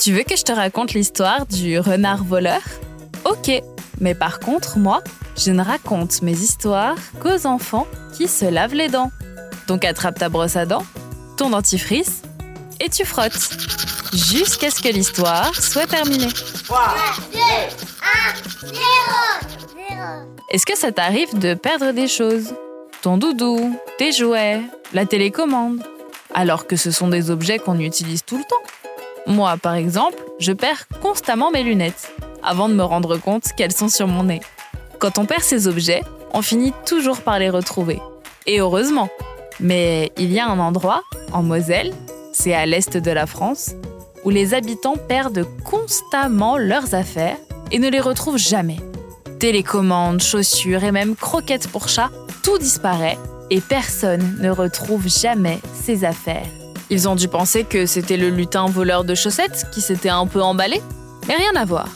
Tu veux que je te raconte l'histoire du renard voleur? Ok, mais par contre, moi, je ne raconte mes histoires qu'aux enfants qui se lavent les dents. Donc attrape ta brosse à dents, ton dentifrice, et tu frottes. Jusqu'à ce que l'histoire soit terminée. 3, 2, 1, 0, 0. Est-ce que ça t'arrive de perdre des choses? Ton doudou, tes jouets, la télécommande? Alors que ce sont des objets qu'on utilise tout le temps. Moi, par exemple, je perds constamment mes lunettes, avant de me rendre compte qu'elles sont sur mon nez. Quand on perd ces objets, on finit toujours par les retrouver. Et heureusement. Mais il y a un endroit, en Moselle, c'est à l'est de la France, où les habitants perdent constamment leurs affaires et ne les retrouvent jamais. Télécommandes, chaussures et même croquettes pour chat, tout disparaît et personne ne retrouve jamais ses affaires. Ils ont dû penser que c'était le lutin voleur de chaussettes qui s'était un peu emballé, mais rien à voir.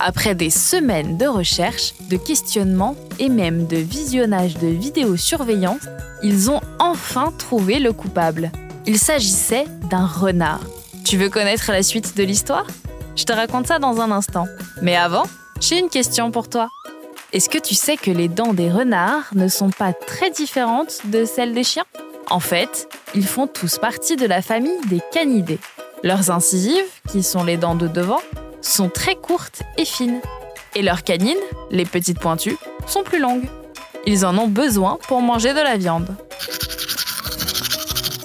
Après des semaines de recherche, de questionnement et même de visionnage de vidéosurveillance, ils ont enfin trouvé le coupable. Il s'agissait d'un renard. Tu veux connaître la suite de l'histoire? Je te raconte ça dans un instant. Mais avant, j'ai une question pour toi. Est-ce que tu sais que les dents des renards ne sont pas très différentes de celles des chiens? En fait, ils font tous partie de la famille des canidés. Leurs incisives, qui sont les dents de devant, sont très courtes et fines. Et leurs canines, les petites pointues, sont plus longues. Ils en ont besoin pour manger de la viande.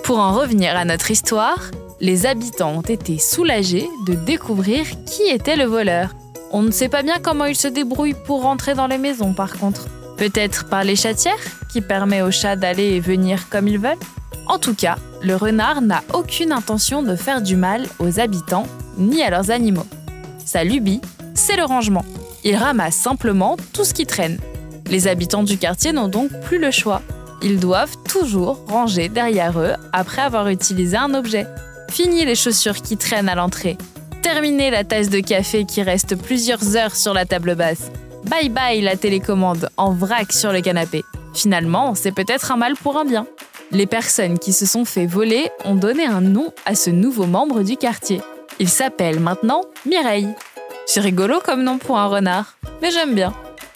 Pour en revenir à notre histoire, les habitants ont été soulagés de découvrir qui était le voleur. On ne sait pas bien comment il se débrouille pour rentrer dans les maisons par contre. Peut-être par les chatières, qui permet aux chats d'aller et venir comme ils veulent En tout cas, le renard n'a aucune intention de faire du mal aux habitants ni à leurs animaux. Sa lubie, c'est le rangement. Il ramasse simplement tout ce qui traîne. Les habitants du quartier n'ont donc plus le choix. Ils doivent toujours derrière eux après avoir utilisé un objet. Fini les chaussures qui traînent à l'entrée. Terminez la tasse de café qui reste plusieurs heures sur la table basse. Bye bye la télécommande en vrac sur le canapé. Finalement, c'est peut-être un mal pour un bien. Les personnes qui se sont fait voler ont donné un nom à ce nouveau membre du quartier. Il s'appelle maintenant Mireille. C'est rigolo comme nom pour un renard, mais j'aime bien.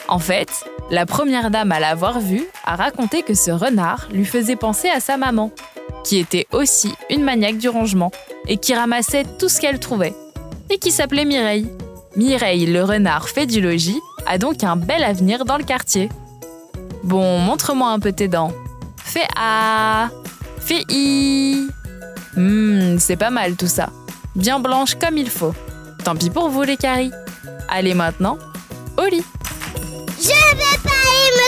En fait, la première dame à l'avoir vu a raconté que ce renard lui faisait penser à sa maman, qui était aussi une maniaque du rangement et qui ramassait tout ce qu'elle trouvait, et qui s'appelait Mireille. Mireille, le renard fait du logis, a donc un bel avenir dans le quartier. Bon, montre-moi un peu tes dents. Fais A. Fais I. Hum, c'est pas mal tout ça. Bien blanche comme il faut. Tant pis pour vous les caries. Allez maintenant, au lit.